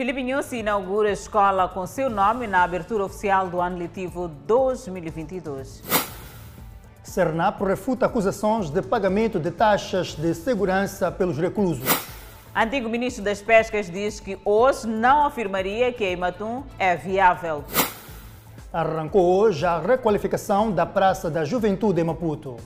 Filipe Nhusi inaugura a escola com seu nome na abertura oficial do ano letivo 2022. Cernap refuta acusações de pagamento de taxas de segurança pelos reclusos. Antigo ministro das Pescas diz que hoje não afirmaria que a Imatum é viável. Arrancou hoje a requalificação da Praça da Juventude em Maputo.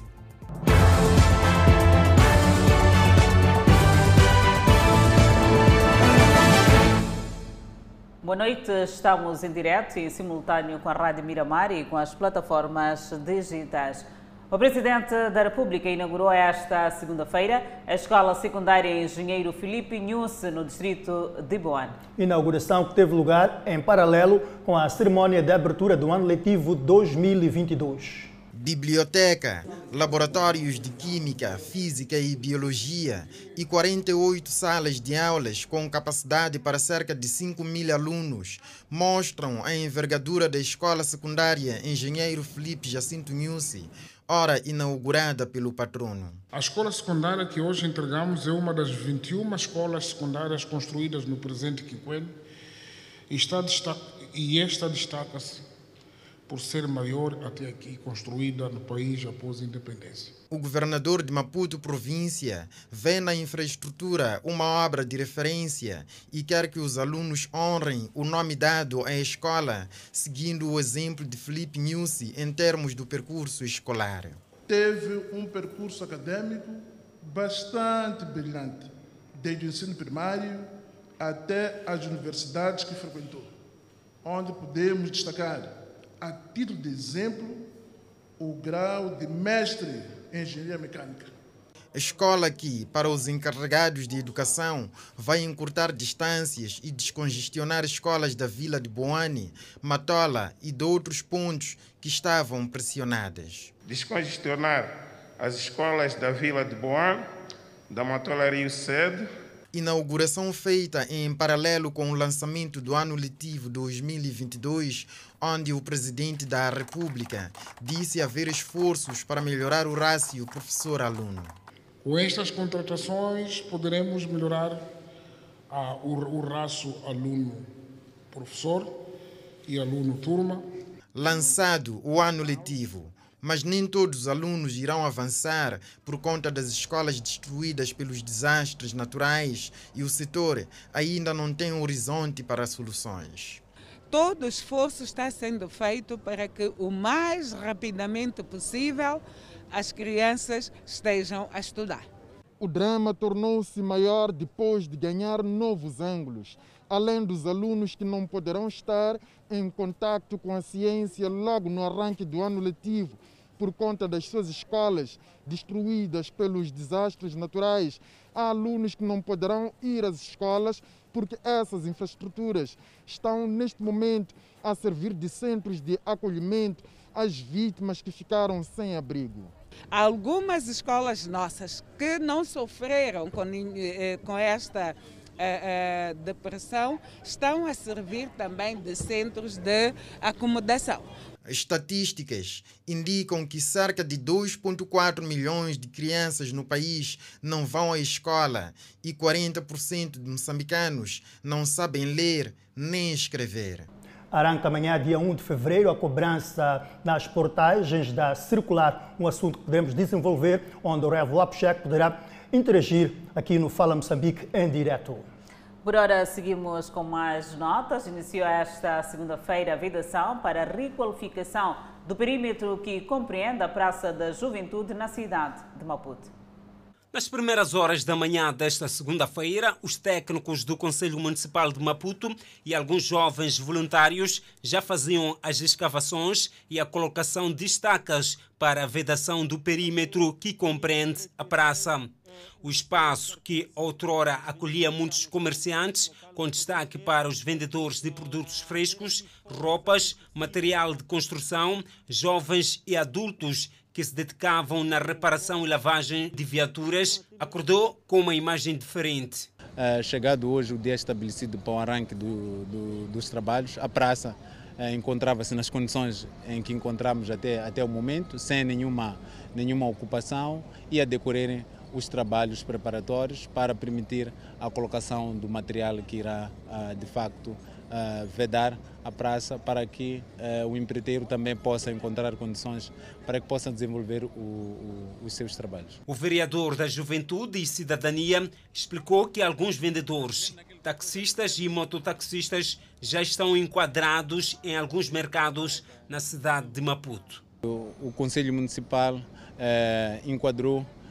Boa noite, estamos em direto e simultâneo com a Rádio Miramar e com as plataformas digitais. O Presidente da República inaugurou esta segunda-feira a Escola Secundária Engenheiro Filipe Nhusse, no distrito de Boane. Inauguração que teve lugar em paralelo com a cerimônia de abertura do ano letivo 2022 biblioteca, laboratórios de química, física e biologia e 48 salas de aulas com capacidade para cerca de 5 mil alunos mostram a envergadura da escola secundária Engenheiro Felipe Jacinto Nussi, ora inaugurada pelo patrono. A escola secundária que hoje entregamos é uma das 21 escolas secundárias construídas no presente quinquênio e, está e esta destaca-se por ser maior até aqui construída no país após a independência. O governador de Maputo província vê na infraestrutura uma obra de referência e quer que os alunos honrem o nome dado à escola, seguindo o exemplo de Felipe Nussi em termos do percurso escolar. Teve um percurso acadêmico bastante brilhante, desde o ensino primário até as universidades que frequentou, onde podemos destacar a título de exemplo, o grau de mestre em engenharia mecânica. A escola que, para os encarregados de educação, vai encurtar distâncias e descongestionar escolas da vila de Boane, Matola e de outros pontos que estavam pressionadas. Descongestionar as escolas da vila de Boane, da Matola Rio Sede, inauguração feita em paralelo com o lançamento do ano letivo 2022, onde o presidente da República disse haver esforços para melhorar o rácio professor-aluno. Com estas contratações, poderemos melhorar a, o, o rácio aluno-professor e aluno-turma. Lançado o ano letivo, mas nem todos os alunos irão avançar por conta das escolas destruídas pelos desastres naturais e o setor ainda não tem horizonte para soluções. Todo esforço está sendo feito para que o mais rapidamente possível as crianças estejam a estudar. O drama tornou-se maior depois de ganhar novos ângulos, além dos alunos que não poderão estar em contato com a ciência logo no arranque do ano letivo por conta das suas escolas destruídas pelos desastres naturais. Há alunos que não poderão ir às escolas porque essas infraestruturas estão neste momento a servir de centros de acolhimento às vítimas que ficaram sem abrigo. Algumas escolas nossas que não sofreram com, eh, com esta eh, eh, depressão estão a servir também de centros de acomodação. Estatísticas indicam que cerca de 2,4 milhões de crianças no país não vão à escola e 40% de moçambicanos não sabem ler nem escrever. Arranca amanhã, dia 1 de fevereiro, a cobrança nas portagens da circular, um assunto que podemos desenvolver, onde o Revo Lapchek poderá interagir aqui no Fala Moçambique em direto. Por hora, seguimos com mais notas. Iniciou esta segunda-feira a vedação para a requalificação do perímetro que compreende a Praça da Juventude na cidade de Maputo. Nas primeiras horas da manhã desta segunda-feira, os técnicos do Conselho Municipal de Maputo e alguns jovens voluntários já faziam as escavações e a colocação de estacas para a vedação do perímetro que compreende a praça. O espaço, que outrora acolhia muitos comerciantes, com destaque para os vendedores de produtos frescos, roupas, material de construção, jovens e adultos que se dedicavam na reparação e lavagem de viaturas, acordou com uma imagem diferente. É, chegado hoje o dia estabelecido para o arranque do, do, dos trabalhos, a praça é, encontrava-se nas condições em que encontramos até, até o momento, sem nenhuma, nenhuma ocupação e a decorrer os trabalhos preparatórios para permitir a colocação do material que irá, de facto, vedar a praça para que o empreiteiro também possa encontrar condições para que possa desenvolver o, o, os seus trabalhos. O vereador da Juventude e Cidadania explicou que alguns vendedores, taxistas e mototaxistas já estão enquadrados em alguns mercados na cidade de Maputo. O, o Conselho Municipal eh, enquadrou eh,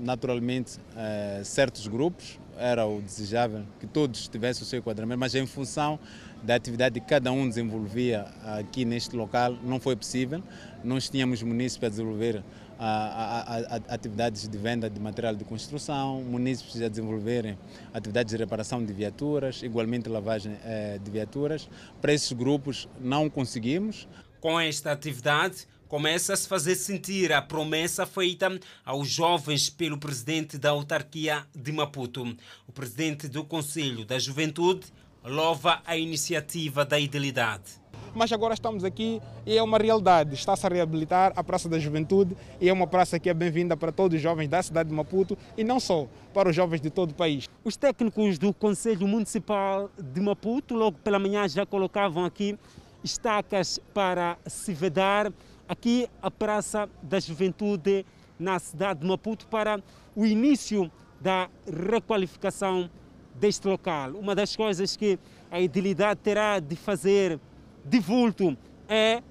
naturalmente eh, certos grupos, era o desejável que todos tivessem o seu enquadramento, mas em função da atividade que cada um desenvolvia aqui neste local não foi possível. Nós tínhamos munícipes a desenvolver a, a, a, atividades de venda de material de construção, munícipes a desenvolverem atividades de reparação de viaturas, igualmente lavagem eh, de viaturas. Para esses grupos não conseguimos. Com esta atividade, começa a se fazer sentir a promessa feita aos jovens pelo presidente da autarquia de Maputo. O presidente do Conselho da Juventude louva a iniciativa da Idilidade mas agora estamos aqui e é uma realidade. Está-se a reabilitar a Praça da Juventude e é uma praça que é bem-vinda para todos os jovens da cidade de Maputo e não só, para os jovens de todo o país. Os técnicos do Conselho Municipal de Maputo, logo pela manhã, já colocavam aqui estacas para se vedar aqui a Praça da Juventude na cidade de Maputo para o início da requalificação deste local. Uma das coisas que a idilidade terá de fazer de vulto é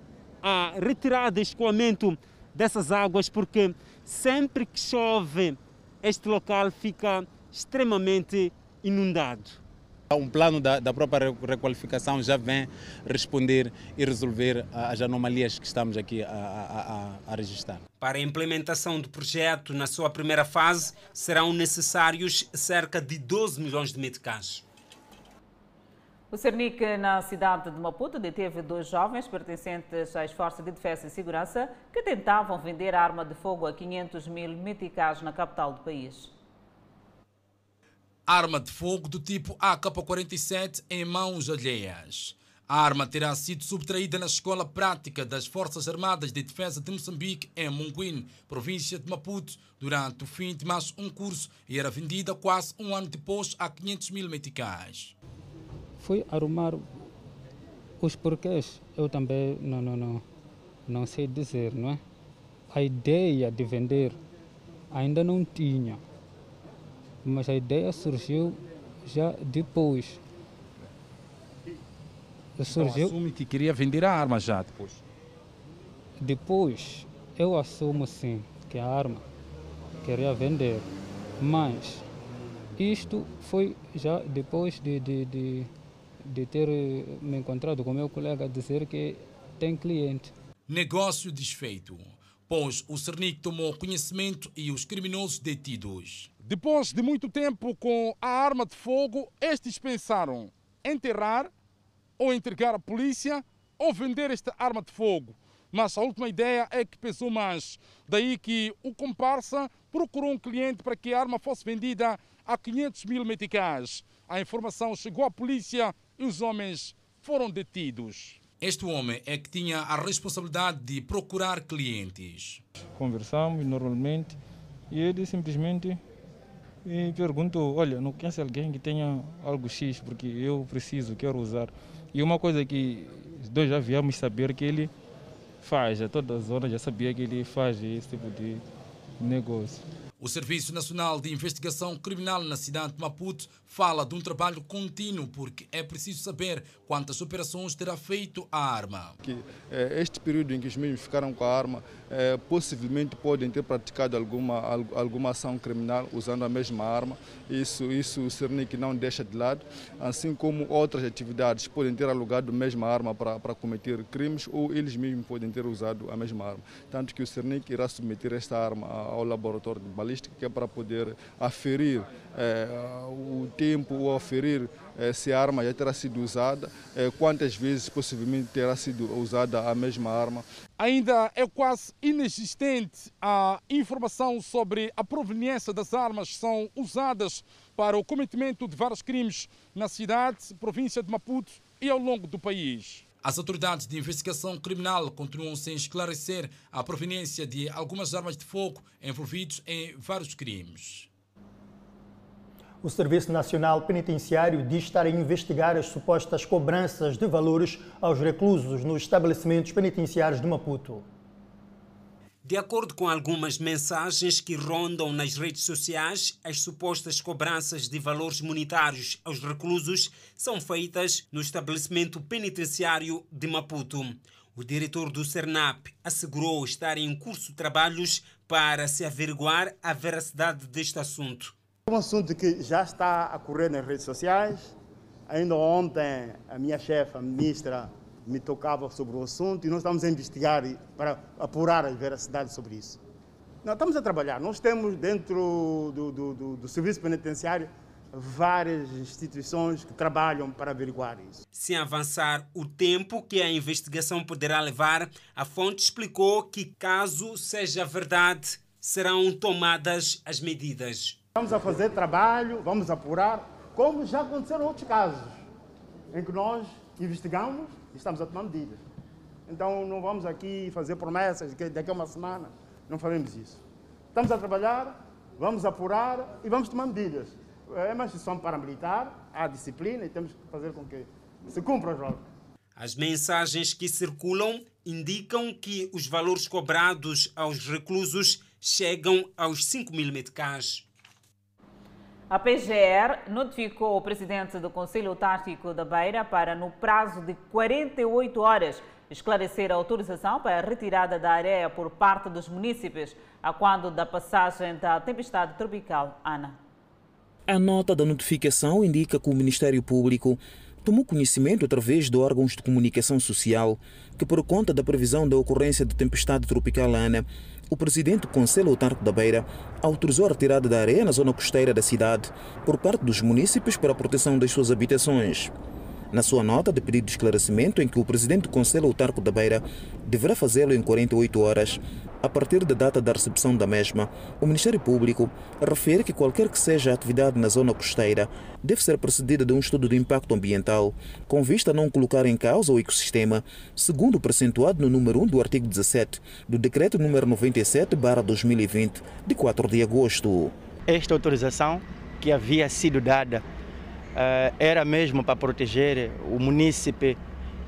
a retirada e escoamento dessas águas, porque sempre que chove, este local fica extremamente inundado. Um plano da, da, própria requalificação já vem responder e resolver as anomalias que estamos aqui a, a, a, registrar. Para a implementação do projeto na sua primeira fase, serão necessários cerca de 12 milhões de meticais. O Cernic, na cidade de Maputo, deteve dois jovens pertencentes às Forças de Defesa e Segurança que tentavam vender arma de fogo a 500 mil meticais na capital do país arma de fogo do tipo AK-47 em mãos alheias. A arma terá sido subtraída na Escola Prática das Forças Armadas de Defesa de Moçambique, em Monguin, província de Maputo, durante o fim de mais um curso e era vendida quase um ano depois a 500 mil meticais. Fui arrumar os porquês, eu também não, não, não, não sei dizer, não é? A ideia de vender ainda não tinha mas a ideia surgiu já depois. Então, surgiu... assume que queria vender a arma já depois? Depois, eu assumo sim que a arma queria vender, mas isto foi já depois de, de, de, de ter me encontrado com meu colega dizer que tem cliente. Negócio desfeito, pois o Cernic tomou conhecimento e os criminosos detidos. Depois de muito tempo com a arma de fogo, estes pensaram enterrar ou entregar à polícia ou vender esta arma de fogo. Mas a última ideia é que pesou mais. Daí que o comparsa procurou um cliente para que a arma fosse vendida a 500 mil meticais. A informação chegou à polícia e os homens foram detidos. Este homem é que tinha a responsabilidade de procurar clientes. Conversamos normalmente e ele simplesmente e pergunto, olha, não conhece alguém que tenha algo X, porque eu preciso, quero usar. E uma coisa que nós já viemos saber que ele faz, toda a zona já sabia que ele faz esse tipo de negócio. O Serviço Nacional de Investigação Criminal na cidade de Maputo fala de um trabalho contínuo porque é preciso saber quantas operações terá feito a arma. Que, eh, este período em que os mesmos ficaram com a arma, eh, possivelmente podem ter praticado alguma, alguma ação criminal usando a mesma arma. Isso, isso o Cernic não deixa de lado, assim como outras atividades podem ter alugado a mesma arma para, para cometer crimes ou eles mesmos podem ter usado a mesma arma. Tanto que o Cernic irá submeter esta arma ao laboratório de balística que é para poder aferir é, o tempo ou aferir é, se a arma já terá sido usada, é, quantas vezes possivelmente terá sido usada a mesma arma. Ainda é quase inexistente a informação sobre a proveniência das armas que são usadas para o cometimento de vários crimes na cidade, província de Maputo e ao longo do país. As autoridades de investigação criminal continuam sem esclarecer a proveniência de algumas armas de fogo envolvidos em vários crimes. O Serviço Nacional Penitenciário diz estar a investigar as supostas cobranças de valores aos reclusos nos estabelecimentos penitenciários de Maputo. De acordo com algumas mensagens que rondam nas redes sociais, as supostas cobranças de valores monetários aos reclusos são feitas no estabelecimento penitenciário de Maputo. O diretor do CERNAP assegurou estar em curso trabalhos para se averiguar a veracidade deste assunto. É um assunto que já está a correr nas redes sociais. Ainda ontem, a minha chefe, a ministra me tocava sobre o assunto e nós estamos a investigar para apurar a veracidade sobre isso. Nós estamos a trabalhar. Nós temos dentro do, do, do, do Serviço Penitenciário várias instituições que trabalham para averiguar isso. Sem avançar o tempo que a investigação poderá levar, a fonte explicou que, caso seja verdade, serão tomadas as medidas. Vamos a fazer trabalho, vamos apurar, como já aconteceram outros casos, em que nós investigamos estamos a tomar medidas. Então não vamos aqui fazer promessas que daqui a uma semana não faremos isso. Estamos a trabalhar, vamos apurar e vamos tomar medidas. É uma instituição paramilitar, há disciplina e temos que fazer com que se cumpra as ordens. As mensagens que circulam indicam que os valores cobrados aos reclusos chegam aos 5 mil meticais. A PGR notificou o presidente do Conselho Tático da Beira para, no prazo de 48 horas, esclarecer a autorização para a retirada da areia por parte dos municípios, a quando da passagem da tempestade tropical Ana. A nota da notificação indica que o Ministério Público tomou conhecimento através de órgãos de comunicação social que, por conta da previsão da ocorrência da tempestade tropical Ana, o presidente Conselho Autarco da Beira autorizou a retirada da areia na zona costeira da cidade por parte dos municípios para a proteção das suas habitações. Na sua nota de pedido de esclarecimento, em que o presidente do Conselho Autarco da Beira deverá fazê-lo em 48 horas, a partir da data da recepção da mesma, o Ministério Público refere que qualquer que seja a atividade na zona costeira deve ser precedida de um estudo de impacto ambiental, com vista a não colocar em causa o ecossistema, segundo o precentuado no número 1 do artigo 17 do Decreto número 97-2020, de 4 de agosto. Esta autorização que havia sido dada era mesmo para proteger o munícipe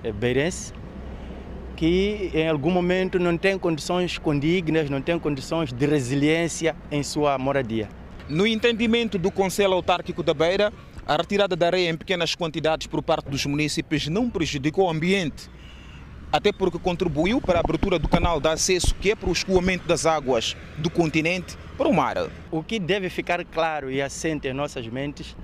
eh, beirense, que em algum momento não tem condições condignas, não tem condições de resiliência em sua moradia. No entendimento do Conselho Autárquico da Beira, a retirada da areia em pequenas quantidades por parte dos municípios não prejudicou o ambiente, até porque contribuiu para a abertura do canal de acesso que é para o escoamento das águas do continente para o mar. O que deve ficar claro e assente em nossas mentes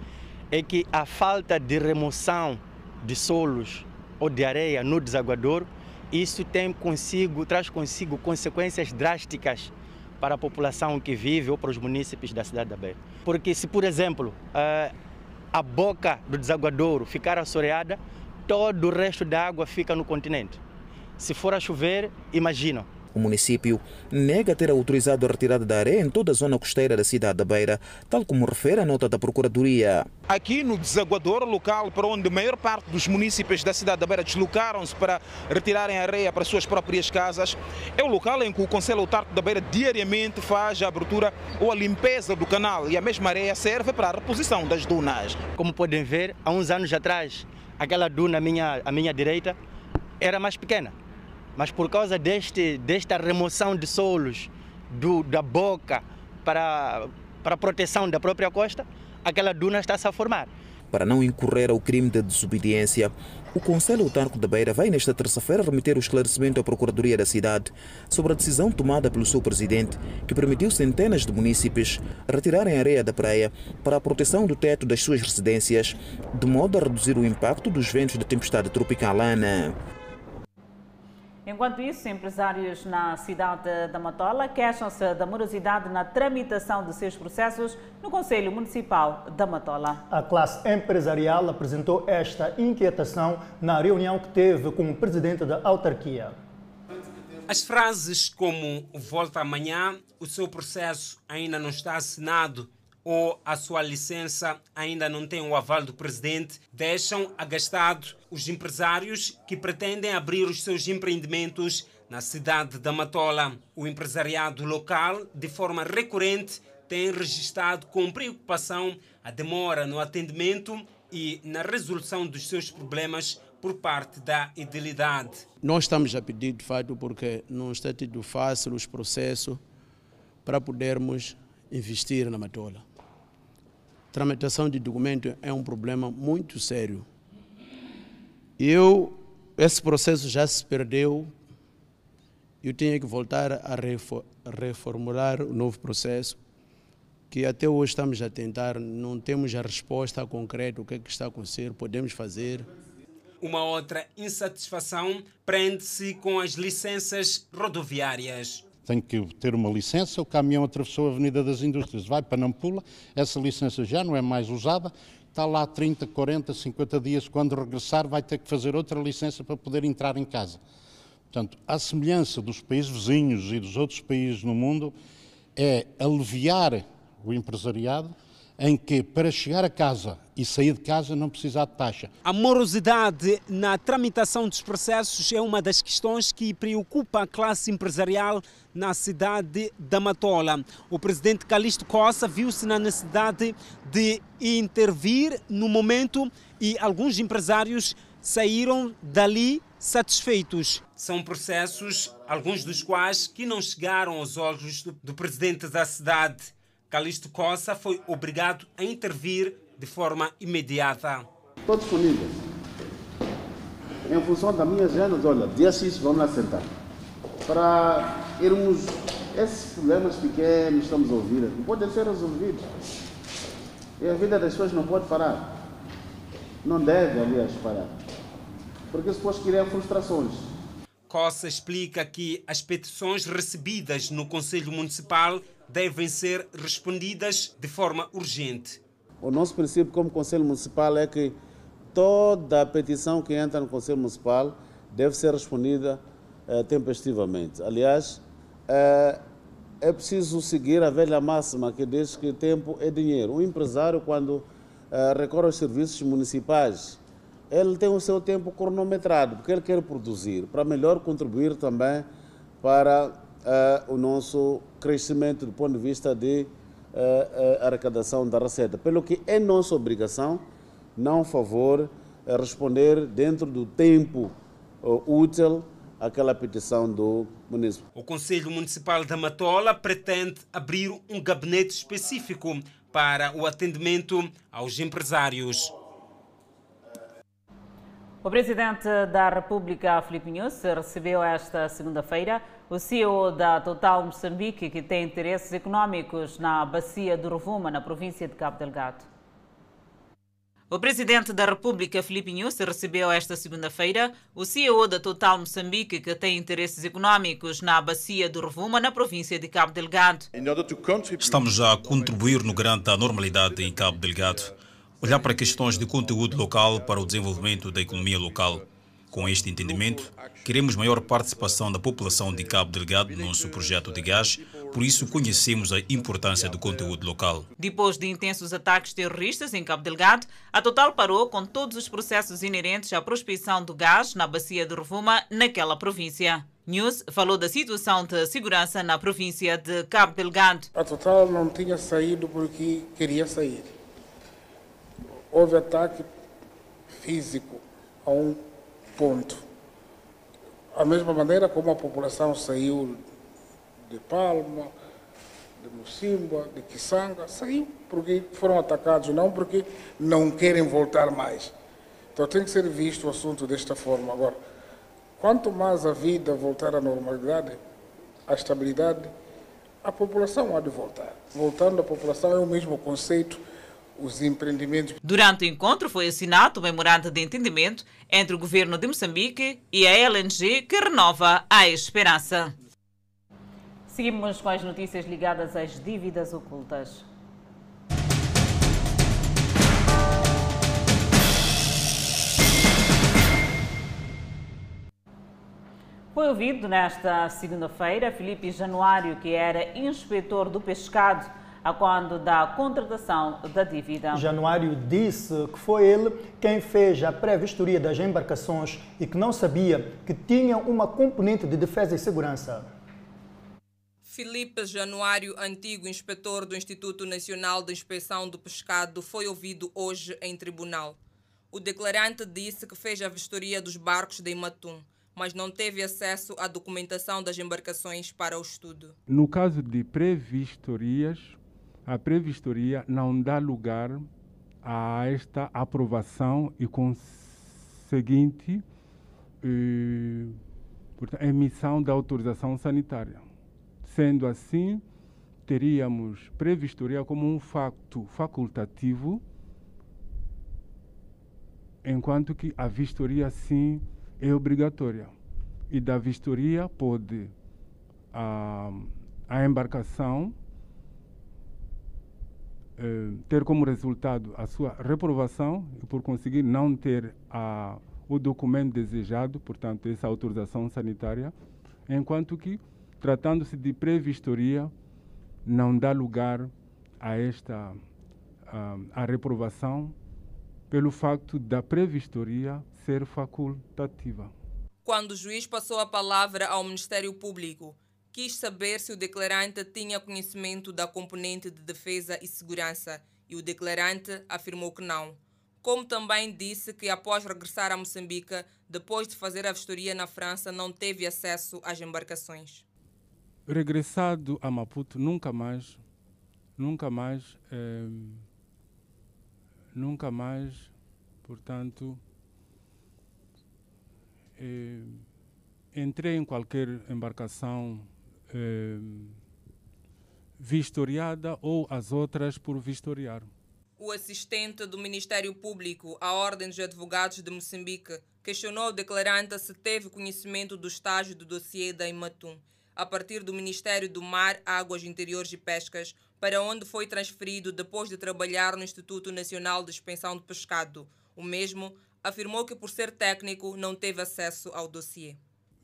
é que a falta de remoção de solos ou de areia no desaguador, isso tem consigo, traz consigo consequências drásticas para a população que vive ou para os municípios da cidade da Beira. Porque se, por exemplo, eh, a boca do desaguador ficar assoreada, todo o resto da água fica no continente. Se for a chover, imagina, o município nega ter autorizado a retirada da areia em toda a zona costeira da cidade da Beira, tal como refere a nota da Procuradoria. Aqui no desaguador local, para onde a maior parte dos municípios da cidade da Beira deslocaram-se para retirarem areia para suas próprias casas, é o local em que o Conselho Autárquico da Beira diariamente faz a abertura ou a limpeza do canal e a mesma areia serve para a reposição das dunas. Como podem ver, há uns anos atrás, aquela duna à minha, à minha direita era mais pequena mas por causa deste, desta remoção de solos do, da boca para, para a proteção da própria costa, aquela duna está-se a formar. Para não incorrer ao crime de desobediência, o Conselho Autárquico da Beira vai nesta terça-feira remeter o esclarecimento à Procuradoria da cidade sobre a decisão tomada pelo seu presidente, que permitiu centenas de munícipes retirarem areia da praia para a proteção do teto das suas residências, de modo a reduzir o impacto dos ventos da tempestade tropical Ana. Enquanto isso, empresários na cidade da Matola queixam-se da morosidade na tramitação de seus processos no Conselho Municipal da Matola. A classe empresarial apresentou esta inquietação na reunião que teve com o presidente da autarquia. As frases como volta amanhã, o seu processo ainda não está assinado ou a sua licença ainda não tem o aval do presidente, deixam agastado os empresários que pretendem abrir os seus empreendimentos na cidade da Matola. O empresariado local, de forma recorrente, tem registrado com preocupação a demora no atendimento e na resolução dos seus problemas por parte da idilidade. Nós estamos a pedir, de fato, porque não está tido fácil os processos para podermos investir na Matola. Tramitação de documento é um problema muito sério. Eu, esse processo já se perdeu, eu tenho que voltar a reformular o novo processo, que até hoje estamos a tentar, não temos a resposta concreta, o que é que está a acontecer, podemos fazer. Uma outra insatisfação prende-se com as licenças rodoviárias tem que ter uma licença, o caminhão atravessou a Avenida das Indústrias, vai para Nampula, essa licença já não é mais usada, está lá 30, 40, 50 dias, quando regressar vai ter que fazer outra licença para poder entrar em casa. Portanto, a semelhança dos países vizinhos e dos outros países no mundo é aliviar o empresariado em que para chegar a casa e sair de casa não precisa de taxa. A morosidade na tramitação dos processos é uma das questões que preocupa a classe empresarial na cidade da Matola. O presidente Calixto Costa viu-se na necessidade de intervir no momento e alguns empresários saíram dali satisfeitos. São processos, alguns dos quais que não chegaram aos olhos do, do presidente da cidade. Calixto Costa foi obrigado a intervir de forma imediata. Estou disponível. Em função da minha agenda, olha, dia X vamos lá sentar. Para irmos. Esses problemas pequenos estamos a ouvir aqui podem ser resolvidos. E a vida das pessoas não pode parar. Não deve, aliás, parar. Porque isso pode criar frustrações. Costa explica que as petições recebidas no Conselho Municipal devem ser respondidas de forma urgente. O nosso princípio como Conselho Municipal é que toda petição que entra no Conselho Municipal deve ser respondida eh, tempestivamente. Aliás, eh, é preciso seguir a velha máxima que diz que tempo é dinheiro. O empresário, quando eh, recorre aos serviços municipais, ele tem o seu tempo cronometrado, porque ele quer produzir, para melhor contribuir também para uh, o nosso crescimento do ponto de vista de uh, arrecadação da receita. Pelo que é nossa obrigação, não favor, responder dentro do tempo útil aquela petição do município. O Conselho Municipal da Matola pretende abrir um gabinete específico para o atendimento aos empresários. O presidente da República, Filipe Nunes, recebeu esta segunda-feira o CEO da Total Moçambique, que tem interesses econômicos na bacia do Rovuma, na província de Cabo Delgado. O presidente da República, Filipe Nunes, recebeu esta segunda-feira o CEO da Total Moçambique, que tem interesses econômicos na bacia do Rovuma, na província de Cabo Delgado. Estamos a contribuir no grande da normalidade em Cabo Delgado olhar para questões de conteúdo local para o desenvolvimento da economia local. Com este entendimento, queremos maior participação da população de Cabo Delgado no nosso projeto de gás, por isso conhecemos a importância do conteúdo local. Depois de intensos ataques terroristas em Cabo Delgado, a Total parou com todos os processos inerentes à prospecção do gás na bacia de Rovuma, naquela província. News falou da situação de segurança na província de Cabo Delgado. A Total não tinha saído porque queria sair houve ataque físico a um ponto. A mesma maneira como a população saiu de Palma, de Mocimba, de Kisanga, saiu porque foram atacados, não porque não querem voltar mais. Então tem que ser visto o assunto desta forma. Agora, quanto mais a vida voltar à normalidade, à estabilidade, a população há de voltar. Voltando à população é o mesmo conceito os empreendimentos. Durante o encontro foi assinado o memorando de entendimento entre o governo de Moçambique e a LNG, que renova a esperança. Seguimos com as notícias ligadas às dívidas ocultas. Foi ouvido nesta segunda-feira Felipe Januário, que era inspetor do pescado a quando da contratação da dívida. Januário disse que foi ele quem fez a pré-vistoria das embarcações e que não sabia que tinha uma componente de defesa e segurança. Felipe Januário, antigo inspetor do Instituto Nacional de Inspeção do Pescado, foi ouvido hoje em tribunal. O declarante disse que fez a vistoria dos barcos de Imatum, mas não teve acesso à documentação das embarcações para o estudo. No caso de previstorias, a previstoria não dá lugar a esta aprovação e conseguinte eh, emissão da autorização sanitária. Sendo assim, teríamos previstoria como um facto facultativo, enquanto que a vistoria, sim, é obrigatória. E da vistoria pode a, a embarcação eh, ter como resultado a sua reprovação e, por conseguir, não ter a, o documento desejado, portanto, essa autorização sanitária, enquanto que tratando-se de previstoria, não dá lugar a esta a, a reprovação pelo facto da previstoria ser facultativa. Quando o juiz passou a palavra ao Ministério Público, quis saber se o declarante tinha conhecimento da componente de defesa e segurança e o declarante afirmou que não. Como também disse que após regressar a Moçambique, depois de fazer a vistoria na França, não teve acesso às embarcações regressado a Maputo, nunca mais, nunca mais, eh, nunca mais, portanto, eh, entrei em qualquer embarcação eh, vistoriada ou as outras por vistoriar. O assistente do Ministério Público à Ordem dos Advogados de Moçambique questionou o declarante se teve conhecimento do estágio do dossiê da Imatum a partir do Ministério do Mar, Águas Interiores e Pescas, para onde foi transferido depois de trabalhar no Instituto Nacional de Expensão de Pescado. O mesmo afirmou que, por ser técnico, não teve acesso ao dossiê.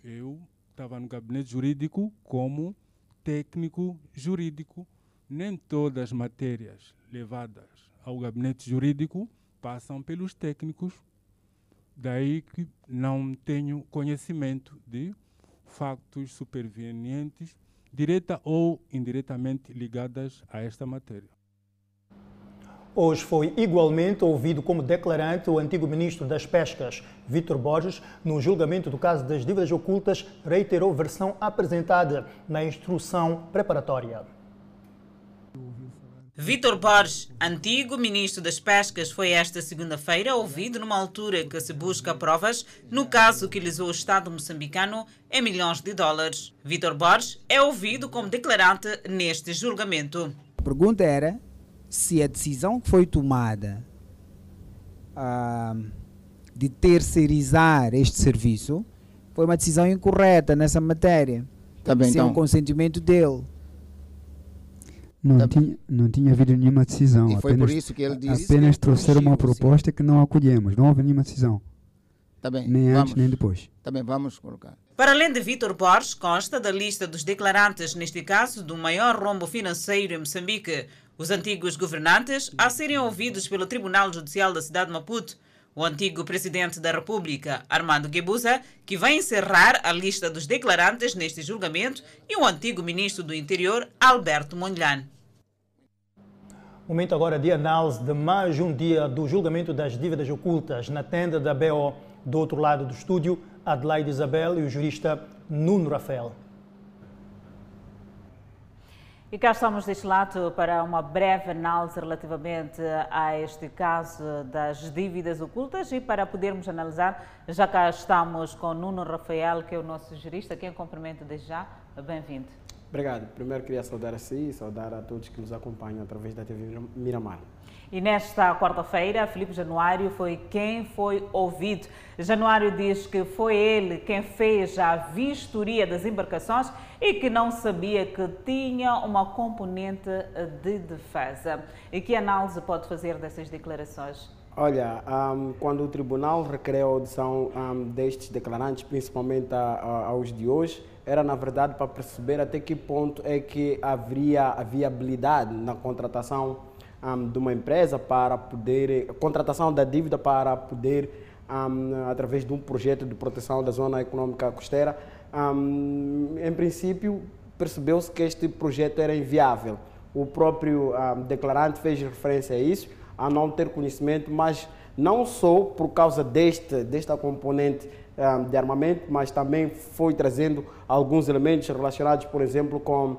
Eu estava no gabinete jurídico como técnico jurídico. Nem todas as matérias levadas ao gabinete jurídico passam pelos técnicos. Daí que não tenho conhecimento de factos supervenientes, direta ou indiretamente ligadas a esta matéria. Hoje foi igualmente ouvido como declarante o antigo ministro das Pescas, Vítor Borges, no julgamento do caso das dívidas ocultas, reiterou versão apresentada na instrução preparatória. Vítor Borges, antigo ministro das Pescas, foi esta segunda-feira ouvido numa altura que se busca provas no caso que lisou o Estado moçambicano em milhões de dólares. Vítor Borges é ouvido como declarante neste julgamento. A pergunta era se a decisão que foi tomada uh, de terceirizar este serviço foi uma decisão incorreta nessa matéria. Tá bem, sem então. o consentimento dele. Não, tá tinha, não tinha havido nenhuma decisão. E foi apenas, por isso que ele disse. Apenas trouxeram uma proposta que não acolhemos. Não houve nenhuma decisão. Tá bem, nem vamos. antes nem depois. Tá bem, vamos colocar. Para além de Vítor Borges, consta da lista dos declarantes, neste caso, do maior rombo financeiro em Moçambique, os antigos governantes a serem ouvidos pelo Tribunal Judicial da cidade de Maputo, o antigo presidente da República, Armando Guebuza, que vai encerrar a lista dos declarantes neste julgamento, e o antigo ministro do Interior, Alberto Mondlane. Momento agora de análise de mais um dia do julgamento das dívidas ocultas na tenda da BO. Do outro lado do estúdio, Adelaide Isabel e o jurista Nuno Rafael. E cá estamos deste lado para uma breve análise relativamente a este caso das dívidas ocultas e para podermos analisar, já cá estamos com Nuno Rafael, que é o nosso jurista, quem cumprimento desde já. Bem-vindo. Obrigado. Primeiro queria saudar a si e saudar a todos que nos acompanham através da TV Miramar. E nesta quarta-feira, Felipe Januário foi quem foi ouvido. Januário diz que foi ele quem fez a vistoria das embarcações e que não sabia que tinha uma componente de defesa. E que análise pode fazer dessas declarações? Olha, um, quando o tribunal requereu a audição um, destes declarantes, principalmente a, a, aos de hoje, era na verdade para perceber até que ponto é que haveria a viabilidade na contratação um, de uma empresa para poder, contratação da dívida para poder, um, através de um projeto de proteção da zona econômica costeira, um, em princípio percebeu-se que este projeto era inviável. O próprio declarante fez referência a isso, a não ter conhecimento, mas não só por causa deste, desta componente de armamento, mas também foi trazendo alguns elementos relacionados, por exemplo, com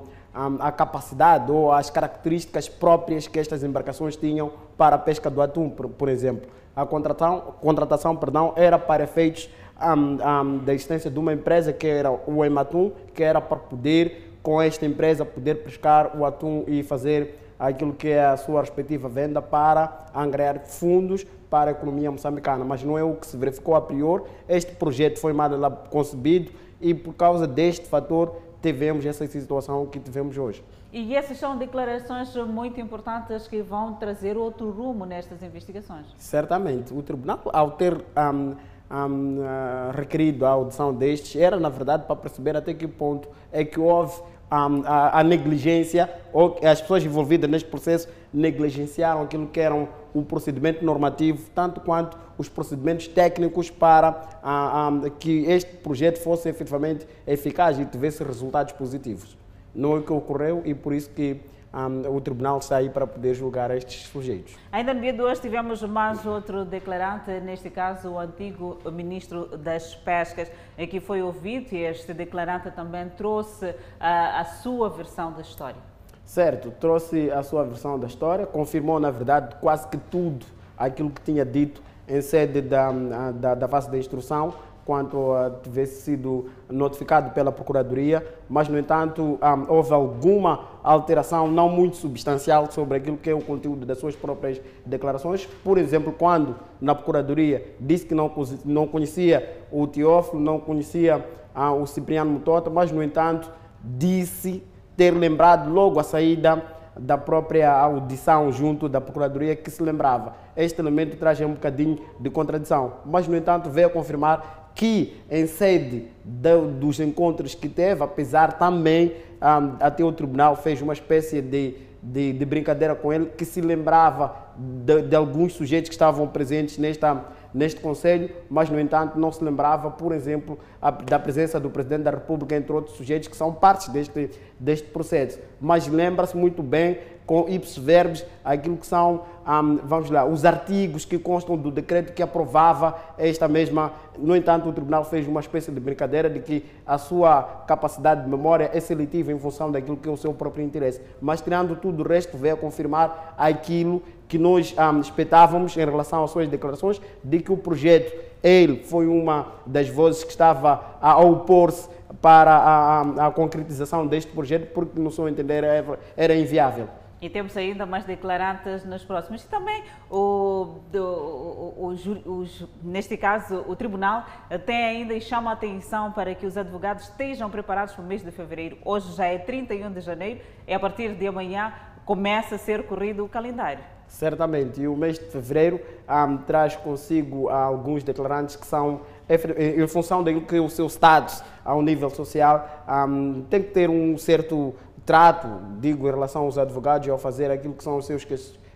a capacidade ou as características próprias que estas embarcações tinham para a pesca do atum, por, exemplo. A contratação, contratação perdão, era para efeitos um, um, da existência de uma empresa que era o Ematum, que era para poder, com esta empresa, poder pescar o atum e fazer aquilo que é a sua respectiva venda para angariar fundos para a economia moçambicana, mas não é o que se verificou a priori. Este projeto foi mal concebido e por causa deste fator tivemos essa situação que tivemos hoje. E essas são declarações muito importantes que vão trazer outro rumo nestas investigações. Certamente. O tribunal, ao ter um, um, uh, requerido a audição destes, era na verdade para perceber até que ponto é que houve a, a, negligência ou as pessoas envolvidas neste processo negligenciaram aquilo que era o procedimento normativo, tanto quanto os procedimentos técnicos para a, a, que este projeto fosse efetivamente eficaz e tivesse resultados positivos. Não é o que ocorreu e por isso que um, o tribunal está aí para poder julgar estes sujeitos. Ainda no dia de hoje tivemos mais outro declarante, neste caso o antigo ministro das Pescas, que foi ouvido e este declarante também trouxe a, a sua versão da história. Certo, trouxe a sua versão da história, confirmou na verdade quase que tudo aquilo que tinha dito em sede da, da, da fase da instrução, quanto a tivesse sido notificado pela Procuradoria, mas, no entanto, um, houve alguma alteração não muito substancial sobre aquilo que é o conteúdo das suas próprias declarações. Por exemplo, quando na Procuradoria disse que não, não conhecia o Teófilo, não conhecia uh, o Cipriano Mutota, mas, no entanto, disse ter lembrado logo a saída da própria audição junto da Procuradoria que se lembrava. Este elemento traz um bocadinho de contradição, mas, no entanto, veio confirmar que em sede de, dos encontros que teve, apesar também um, até o tribunal fez uma espécie de, de, de brincadeira com ele, que se lembrava de, de, alguns sujeitos que estavam presentes nesta, neste Conselho, mas, no entanto, não se lembrava, por exemplo, a, da presença do Presidente da República, entre outros sujeitos que são partes deste, deste processo. Mas lembra-se muito bem com ipsos verbos aquilo que são, um, vamos lá, os artigos que constam do decreto que aprovava esta mesma. No entanto, o Tribunal fez uma espécie de brincadeira de que a sua capacidade de memória é seletiva em função daquilo que é o seu próprio interesse. Mas, tirando tudo o resto, veio a confirmar aquilo que nós um, expectávamos em relação às suas declarações, de que o projeto, ele foi uma das vozes que estava a opor-se para a, a, a, concretização deste projeto, porque, no seu entender, era, era inviável. E temos ainda mais declarantes nos próximos. E também, o, o, o, neste caso, o Tribunal tem ainda e chama a atenção para que os advogados estejam preparados para o mês de fevereiro. Hoje já é 31 de janeiro e a partir de amanhã começa a ser corrido o calendário. Certamente, e o mês de fevereiro um, traz consigo alguns declarantes que são, em função daquilo que o seu status ao nível social, um, tem que ter um certo trato, digo, em relação aos advogados, ao fazer aquilo que são os seus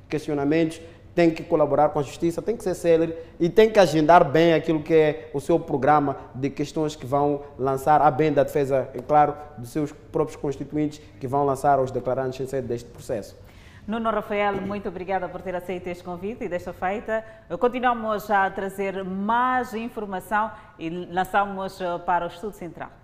questionamentos, tem que colaborar com a justiça, tem que ser célere e tem que agendar bem aquilo que é o seu programa de questões que vão lançar, a bem da defesa, é claro, dos seus próprios constituintes, que vão lançar aos declarantes em sede deste processo. Nuno Rafael, muito obrigada por ter aceito este convite e desta feita. Continuamos a trazer mais informação e lançamos para o Estudo Central.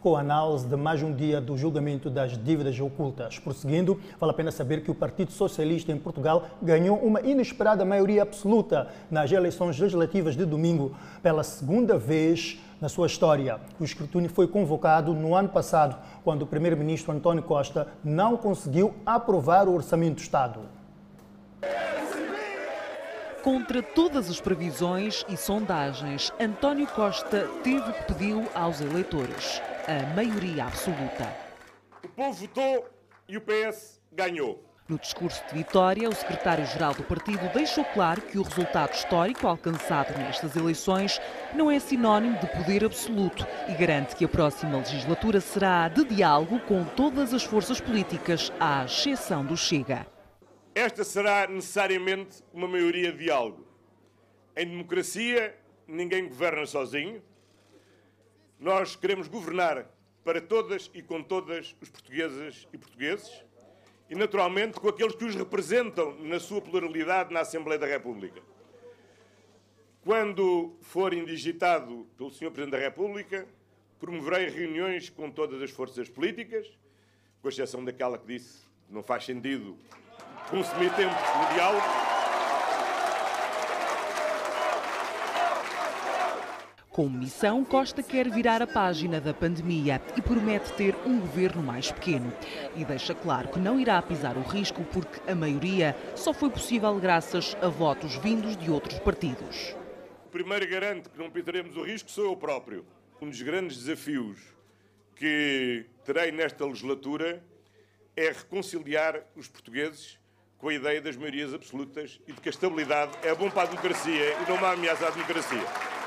Ficou a análise de mais um dia do julgamento das dívidas ocultas. Prosseguindo, vale a pena saber que o Partido Socialista em Portugal ganhou uma inesperada maioria absoluta nas eleições legislativas de domingo, pela segunda vez na sua história. O escrutínio foi convocado no ano passado, quando o primeiro-ministro António Costa não conseguiu aprovar o orçamento do Estado. Contra todas as previsões e sondagens, António Costa teve que pediu aos eleitores a maioria absoluta. O povo votou e o PS ganhou. No discurso de vitória, o secretário-geral do partido deixou claro que o resultado histórico alcançado nestas eleições não é sinónimo de poder absoluto e garante que a próxima legislatura será de diálogo com todas as forças políticas, à exceção do Chega. Esta será necessariamente uma maioria de diálogo. Em democracia, ninguém governa sozinho. Nós queremos governar para todas e com todas os portuguesas e portugueses e, naturalmente, com aqueles que os representam na sua pluralidade na Assembleia da República. Quando for indigitado pelo Sr. Presidente da República, promoverei reuniões com todas as forças políticas, com exceção daquela que disse que não faz sentido consumir tempo no diálogo. Com missão, Costa quer virar a página da pandemia e promete ter um governo mais pequeno. E deixa claro que não irá pisar o risco porque a maioria só foi possível graças a votos vindos de outros partidos. O primeiro garante que não pisaremos o risco sou eu próprio. Um dos grandes desafios que terei nesta legislatura é reconciliar os portugueses com a ideia das maiorias absolutas e de que a estabilidade é bom para a democracia e não uma ameaça à democracia.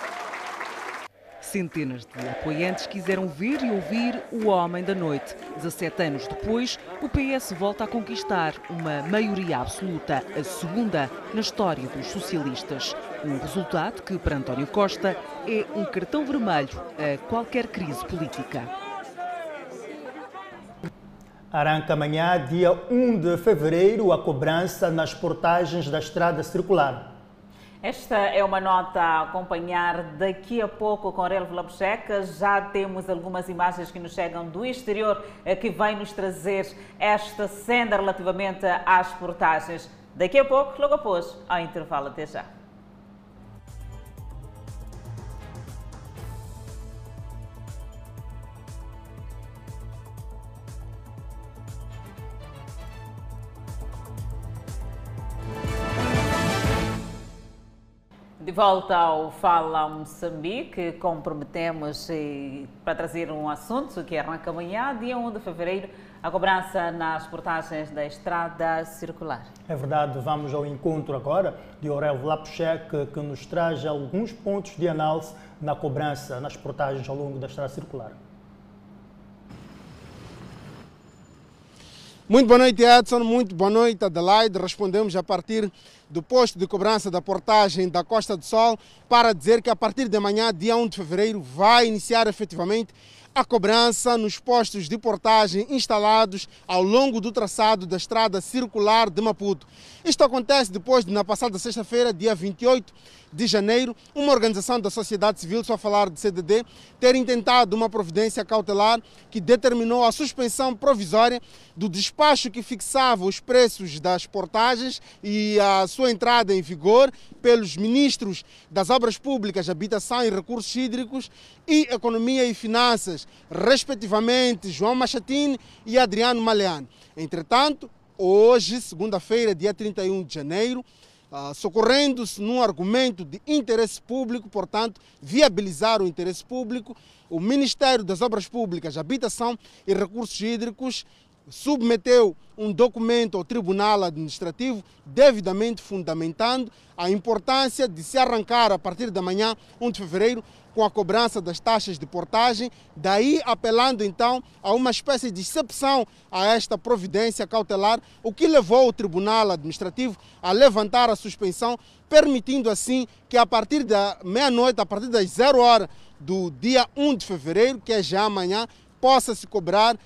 Centenas de apoiantes quiseram ver e ouvir o Homem da Noite. 17 anos depois, o PS volta a conquistar uma maioria absoluta, a segunda na história dos socialistas. Um resultado que, para António Costa, é um cartão vermelho a qualquer crise política. Arranca amanhã, dia 1 de fevereiro, a cobrança nas portagens da estrada circular. Esta é uma nota a acompanhar daqui a pouco com Aurélio Labcheca. Já temos algumas imagens que nos chegam do exterior eh, que vêm nos trazer esta senda relativamente às portagens. Daqui a pouco, logo após, ao intervalo. Até já. De volta ao Fala Moçambique, comprometemos para trazer um assunto que arranca amanhã, dia 1 de fevereiro, a cobrança nas portagens da estrada circular. É verdade, vamos ao encontro agora de Aurélio Lapchek, que nos traz alguns pontos de análise na cobrança nas portagens ao longo da estrada circular. Muito boa noite, Edson. Muito boa noite, Adelaide. Respondemos a partir do posto de cobrança da portagem da Costa do Sol para dizer que a partir de amanhã, dia 1 de fevereiro, vai iniciar efetivamente a cobrança nos postos de portagem instalados ao longo do traçado da estrada circular de Maputo. Isto acontece depois de, na passada sexta-feira, dia 28 de janeiro, uma organização da sociedade civil, só falar de CDD, ter intentado uma providência cautelar que determinou a suspensão provisória do despacho que fixava os preços das portagens e a sua entrada em vigor pelos ministros das Obras Públicas, Habitação e Recursos Hídricos e Economia e Finanças, respectivamente João Machatini e Adriano Maleano. Entretanto, hoje, segunda-feira, dia 31 de janeiro, Uh, socorrendo-se num argumento de interesse público, portanto, viabilizar o interesse público, o Ministério das Obras Públicas, Habitação e Recursos Hídricos submeteu um documento ao Tribunal Administrativo devidamente fundamentando a importância de se arrancar a partir da manhã, 1 de fevereiro, com a cobrança das taxas de portagem, daí apelando então a uma espécie de exceção a esta providência cautelar, o que levou o Tribunal Administrativo a levantar a suspensão, permitindo assim que a partir da meia-noite, a partir das zero horas do dia 1 de fevereiro, que é já amanhã, possa se cobrar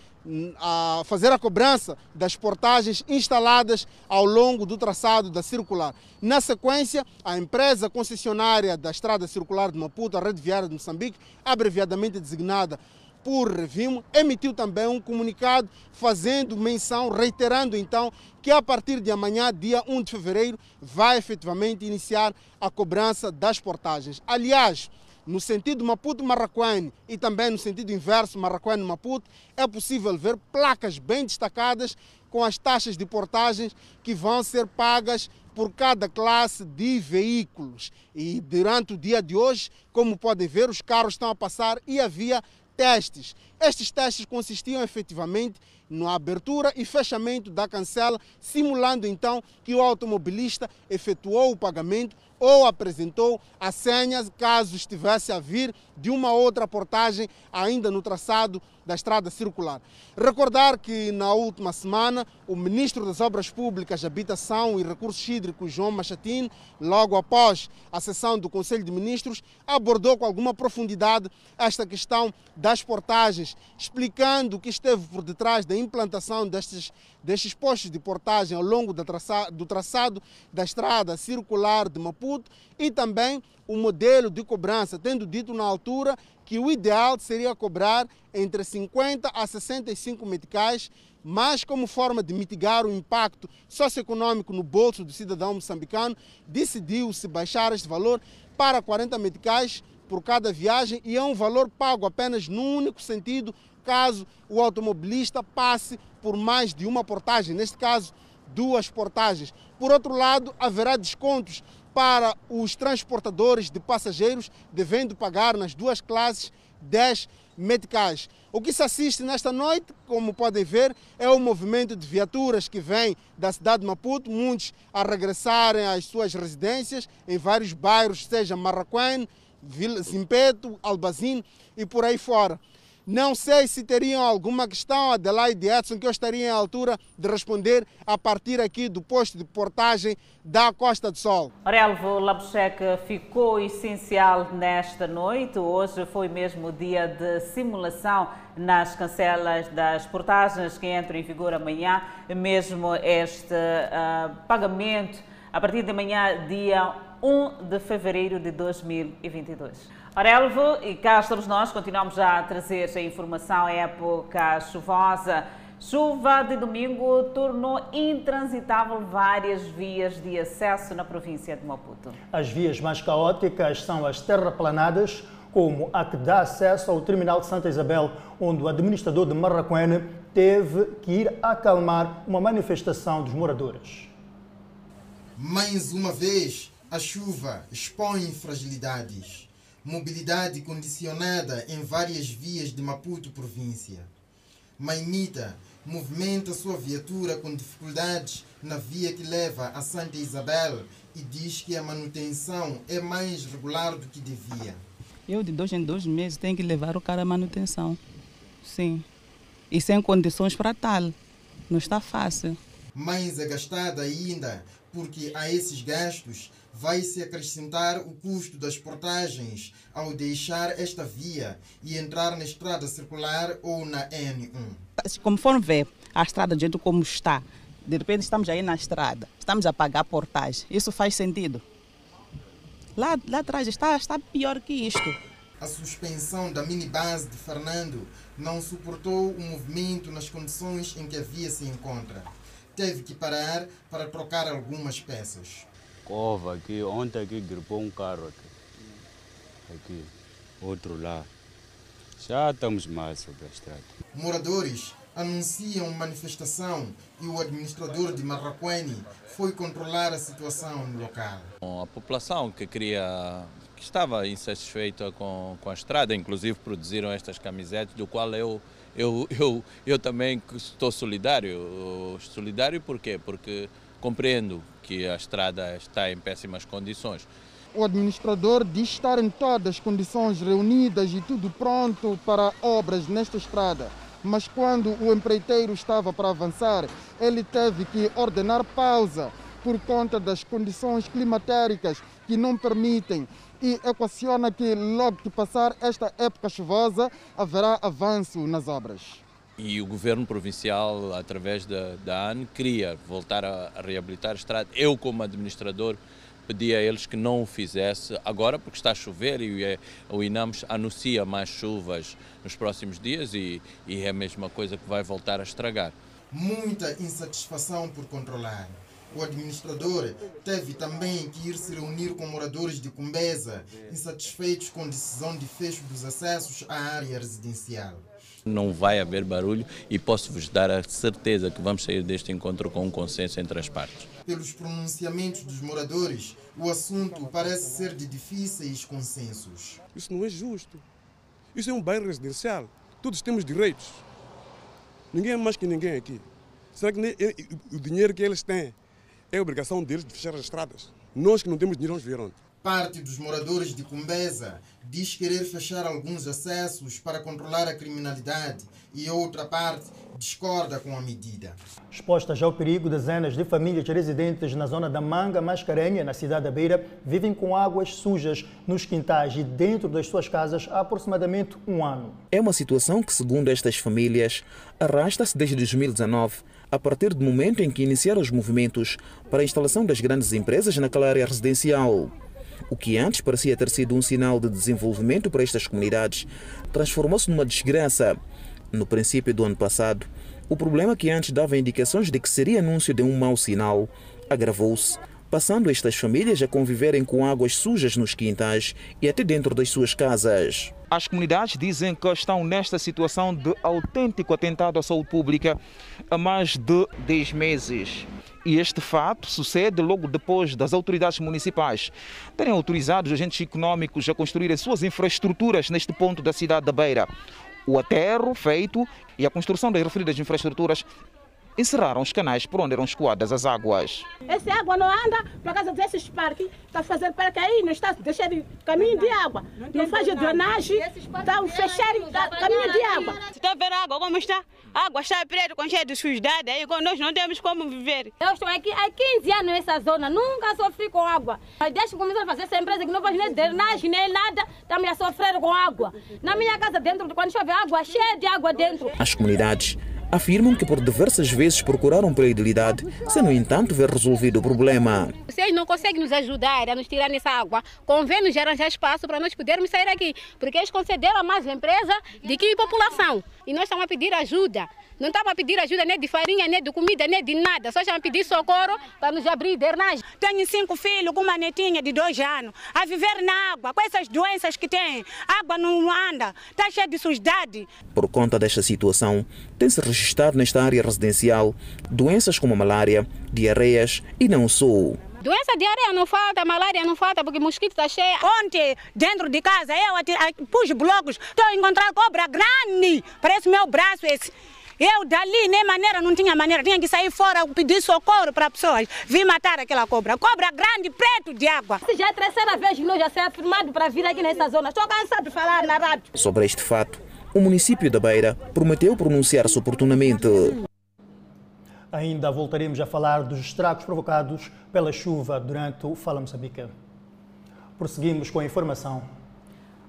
a fazer a cobrança das portagens instaladas ao longo do traçado da circular. Na sequência, a empresa concessionária da Estrada Circular de Maputo, a Rede Viária de Moçambique, abreviadamente designada por Revimo, emitiu também um comunicado fazendo menção, reiterando então que a partir de amanhã, dia 1 de fevereiro, vai efetivamente iniciar a cobrança das portagens. Aliás, no sentido Maputo-Marraquene e também no sentido inverso Marraquene-Maputo, é possível ver placas bem destacadas com as taxas de portagens que vão ser pagas por cada classe de veículos. E durante o dia de hoje, como podem ver, os carros estão a passar e a via testes. Estes testes consistiam efetivamente na abertura e fechamento da cancela, simulando então que o automobilista efetuou o pagamento ou apresentou a senha caso estivesse a vir de uma outra portagem ainda no traçado da estrada circular. Recordar que na última semana o ministro das Obras Públicas, Habitação e Recursos Hídricos, João Machatin, logo após a sessão do Conselho de Ministros, abordou com alguma profundidade esta questão das portagens, explicando o que esteve por detrás da implantação destes, destes postos de portagem ao longo do traçado da estrada circular de Maputo e também o modelo de cobrança, tendo dito na altura que o ideal seria cobrar entre 50 a 65 meticais, mas como forma de mitigar o impacto socioeconômico no bolso do cidadão moçambicano, decidiu-se baixar este valor para 40 meticais por cada viagem e é um valor pago apenas num único sentido, caso o automobilista passe por mais de uma portagem, neste caso, duas portagens. Por outro lado, haverá descontos para os transportadores de passageiros, devendo pagar nas duas classes 10 meticais. O que se assiste nesta noite, como podem ver, é o movimento de viaturas que vêm da cidade de Maputo, muitos a regressarem às suas residências em vários bairros, seja Marraquém, Zimpeto, Albazin e por aí fora. Não sei se teriam alguma questão, Adelaide Edson, que eu estaria em altura de responder a partir aqui do posto de portagem da Costa do Sol. Orelvo Labuchek ficou essencial nesta noite. Hoje foi mesmo dia de simulação nas cancelas das portagens que entram em vigor amanhã, mesmo este uh, pagamento a partir de amanhã, dia 1 de fevereiro de 2022. Orelvo, e cá estamos nós, continuamos já a trazer a informação, época chuvosa. Chuva de domingo tornou intransitável várias vias de acesso na província de Maputo. As vias mais caóticas são as terraplanadas, como a que dá acesso ao terminal de Santa Isabel, onde o administrador de Marraquene teve que ir acalmar uma manifestação dos moradores. Mais uma vez, a chuva expõe fragilidades mobilidade condicionada em várias vias de Maputo província. Maimita movimenta sua viatura com dificuldades na via que leva a Santa Isabel e diz que a manutenção é mais regular do que devia. Eu de dois em dois meses tenho que levar o cara à manutenção. Sim. E sem condições para tal. Não está fácil. Mais agastada ainda, porque a esses gastos vai se acrescentar o custo das portagens ao deixar esta via e entrar na estrada circular ou na N1. Conforme vê a estrada do jeito como está, de repente estamos aí na estrada, estamos a pagar portagem. Isso faz sentido? Lá, lá atrás está, está pior que isto. A suspensão da minibase de Fernando não suportou o movimento nas condições em que a via se encontra. Teve que parar para trocar algumas peças cova aqui. Ontem aqui gripou um carro aqui. Aqui, outro lá. Já estamos mais sobre a estrada. Moradores anunciam manifestação e o administrador de Marraquene foi controlar a situação no local. A população que queria que estava insatisfeita com, com a estrada, inclusive produziram estas camisetas, do qual eu, eu, eu, eu também estou solidário. Solidário por quê? Porque compreendo que a estrada está em péssimas condições. O administrador diz estar em todas as condições reunidas e tudo pronto para obras nesta estrada. Mas quando o empreiteiro estava para avançar, ele teve que ordenar pausa por conta das condições climatéricas que não permitem e equaciona que logo que passar esta época chuvosa haverá avanço nas obras. E o governo provincial, através da, da AN, queria voltar a, a reabilitar a estrada. Eu, como administrador, pedi a eles que não o fizesse agora, porque está a chover e o INAMS anuncia mais chuvas nos próximos dias e, e é a mesma coisa que vai voltar a estragar. Muita insatisfação por controlar. O administrador teve também que ir se reunir com moradores de Cumbeza, insatisfeitos com a decisão de fecho dos acessos à área residencial. Não vai haver barulho e posso-vos dar a certeza que vamos sair deste encontro com um consenso entre as partes. Pelos pronunciamentos dos moradores, o assunto parece ser de difíceis consensos. Isso não é justo. Isso é um bairro residencial. Todos temos direitos. Ninguém é mais que ninguém aqui. Será que o dinheiro que eles têm é obrigação deles de fechar as estradas? Nós que não temos dinheiro, vamos ver onde. Parte dos moradores de Cumbeza diz querer fechar alguns acessos para controlar a criminalidade e outra parte discorda com a medida. Expostas ao perigo, dezenas de famílias residentes na zona da Manga Mascarenha, na cidade da Beira, vivem com águas sujas nos quintais e dentro das suas casas há aproximadamente um ano. É uma situação que, segundo estas famílias, arrasta-se desde 2019 a partir do momento em que iniciaram os movimentos para a instalação das grandes empresas naquela área residencial. O que antes parecia ter sido um sinal de desenvolvimento para estas comunidades transformou-se numa desgraça. No princípio do ano passado, o problema que antes dava indicações de que seria anúncio de um mau sinal agravou-se, passando estas famílias a conviverem com águas sujas nos quintais e até dentro das suas casas. As comunidades dizem que estão nesta situação de autêntico atentado à saúde pública há mais de 10 meses. E este fato sucede logo depois das autoridades municipais terem autorizado os agentes econômicos a construir as suas infraestruturas neste ponto da cidade da Beira. O aterro feito e a construção das referidas infraestruturas encerraram os canais por onde eram escoadas as águas. Essa água não anda por causa desses parques, está fazendo parque aí, não está deixando caminho de água, não faz drenagem, está fechando caminho de água. Está vendo a água como está? A água está preta, com cheia de sujidade, aí nós não temos como viver. Eu estou aqui há 15 anos nessa zona, nunca sofri com água. Mas desde que começaram a fazer essa empresa que não faz nem drenagem, nem nada, estamos a sofrer com água. Na minha casa dentro, quando chove água, cheia de água dentro. As comunidades afirmam que por diversas vezes procuraram pela idilidade, sem no entanto ver resolvido o problema. Vocês não conseguem nos ajudar a nos tirar nessa água, convém-nos arranjar espaço para nós podermos sair aqui, porque eles concederam a mais empresa do que a população. E nós estamos a pedir ajuda. Não estamos a pedir ajuda nem de farinha, nem de comida, nem de nada. Só estamos a pedir socorro para nos abrir drenagem. Tenho cinco filhos com uma netinha de dois anos a viver na água, com essas doenças que têm. A água não anda, está cheia de sujidade. Por conta desta situação, tem-se registrado nesta área residencial doenças como malária, diarreias e não só. Doença diarreia não falta, malária não falta, porque mosquito está cheio. Ontem, dentro de casa, eu pus blocos, estou a encontrar cobra grande, parece meu braço esse. Eu dali nem maneira, não tinha maneira, tinha que sair fora, pedir socorro para pessoas. Vim matar aquela cobra. Cobra grande, preto de água. Já é a terceira vez que nós já somos afirmado para vir aqui nessa zona. Estou cansado de falar na rádio. Sobre este fato, o município da Beira prometeu pronunciar-se oportunamente. Ainda voltaremos a falar dos estragos provocados pela chuva durante o Fala Moçambique. Prosseguimos com a informação.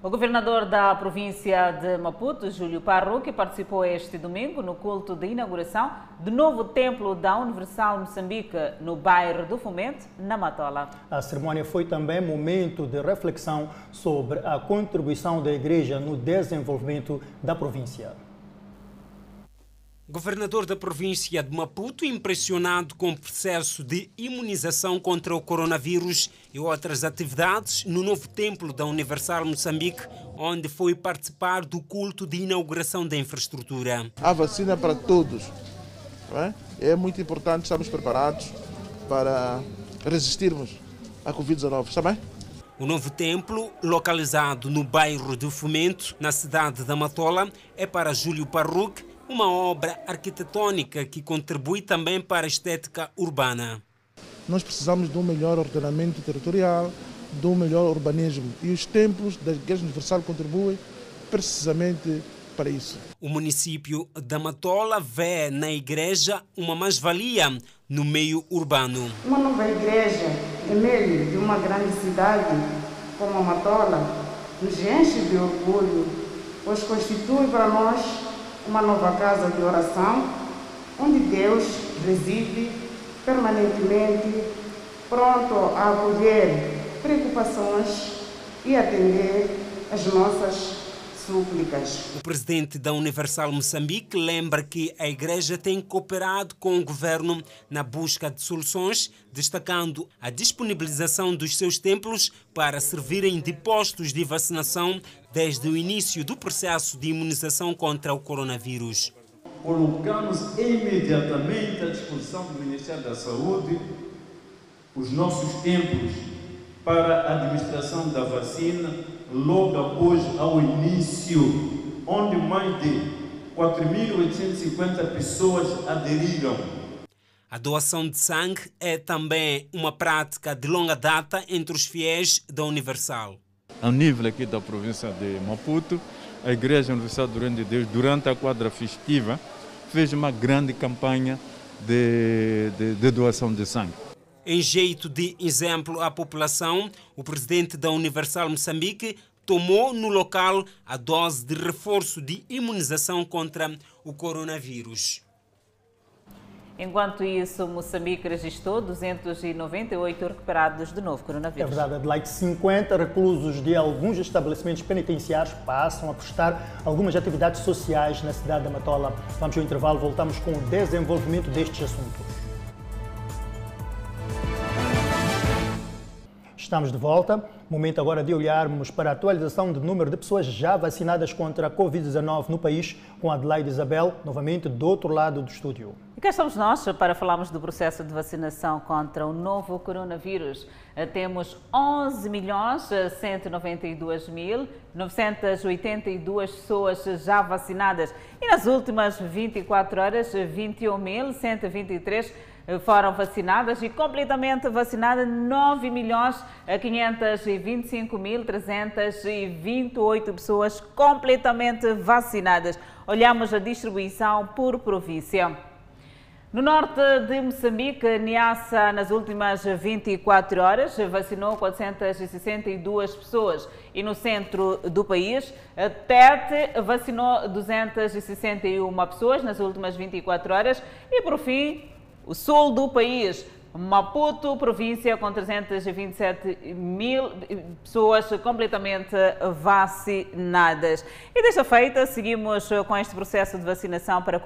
O governador da província de Maputo, Júlio Parruque, participou este domingo no culto de inauguração do novo templo da Universal Moçambique, no bairro do Fomento, na Matola. A cerimônia foi também momento de reflexão sobre a contribuição da Igreja no desenvolvimento da província. Governador da província de Maputo, impressionado com o processo de imunização contra o coronavírus e outras atividades no novo templo da Universal Moçambique, onde foi participar do culto de inauguração da infraestrutura. A vacina para todos. É? é muito importante estarmos preparados para resistirmos à Covid-19, está bem? O novo templo, localizado no bairro do Fomento, na cidade da Matola, é para Júlio Parruque, uma obra arquitetônica que contribui também para a estética urbana. Nós precisamos de um melhor ordenamento territorial, de um melhor urbanismo e os templos da Igreja Universal contribuem precisamente para isso. O município da Matola vê na igreja uma mais-valia no meio urbano. Uma nova igreja em meio de uma grande cidade como a Matola nos enche de orgulho, pois constitui para nós uma nova casa de oração, onde Deus reside permanentemente, pronto a acolher preocupações e atender as nossas súplicas. O presidente da Universal Moçambique lembra que a Igreja tem cooperado com o governo na busca de soluções, destacando a disponibilização dos seus templos para servirem de postos de vacinação desde o início do processo de imunização contra o coronavírus. Colocamos imediatamente à disposição do Ministério da Saúde os nossos templos para a administração da vacina logo após ao início, onde mais de 4.850 pessoas aderiram. A doação de sangue é também uma prática de longa data entre os fiéis da Universal. A nível aqui da província de Maputo, a Igreja Universal Durante de Deus, durante a quadra festiva, fez uma grande campanha de, de, de doação de sangue. Em jeito de exemplo à população, o presidente da Universal Moçambique tomou no local a dose de reforço de imunização contra o coronavírus. Enquanto isso, Moçambique registrou 298 recuperados de novo É coronavírus. verdade, Adelaide. 50 reclusos de alguns estabelecimentos penitenciários passam a prestar algumas atividades sociais na cidade da Matola. Vamos ao intervalo, voltamos com o desenvolvimento destes assuntos. Estamos de volta. Momento agora de olharmos para a atualização do número de pessoas já vacinadas contra a Covid-19 no país, com Adelaide Isabel, novamente do outro lado do estúdio. E cá estamos nós para falarmos do processo de vacinação contra o novo coronavírus. Eh, Temos 11 milhões 192 mil 982 pessoas já vacinadas e nas últimas 24 horas 21 mil 123 foram vacinadas e completamente vacinadas 9 milhões 525 mil 328 pessoas completamente vacinadas. Olhamos a distribuição por província. No norte de Moçambique, Niassa, nas últimas 24 horas, vacinou 462 pessoas. E no centro do país, Tete vacinou 261 pessoas nas últimas 24 horas. E, por fim, o sul do país, Maputo, província com 327 mil pessoas completamente vacinadas. E desta feita, seguimos com este processo de vacinação para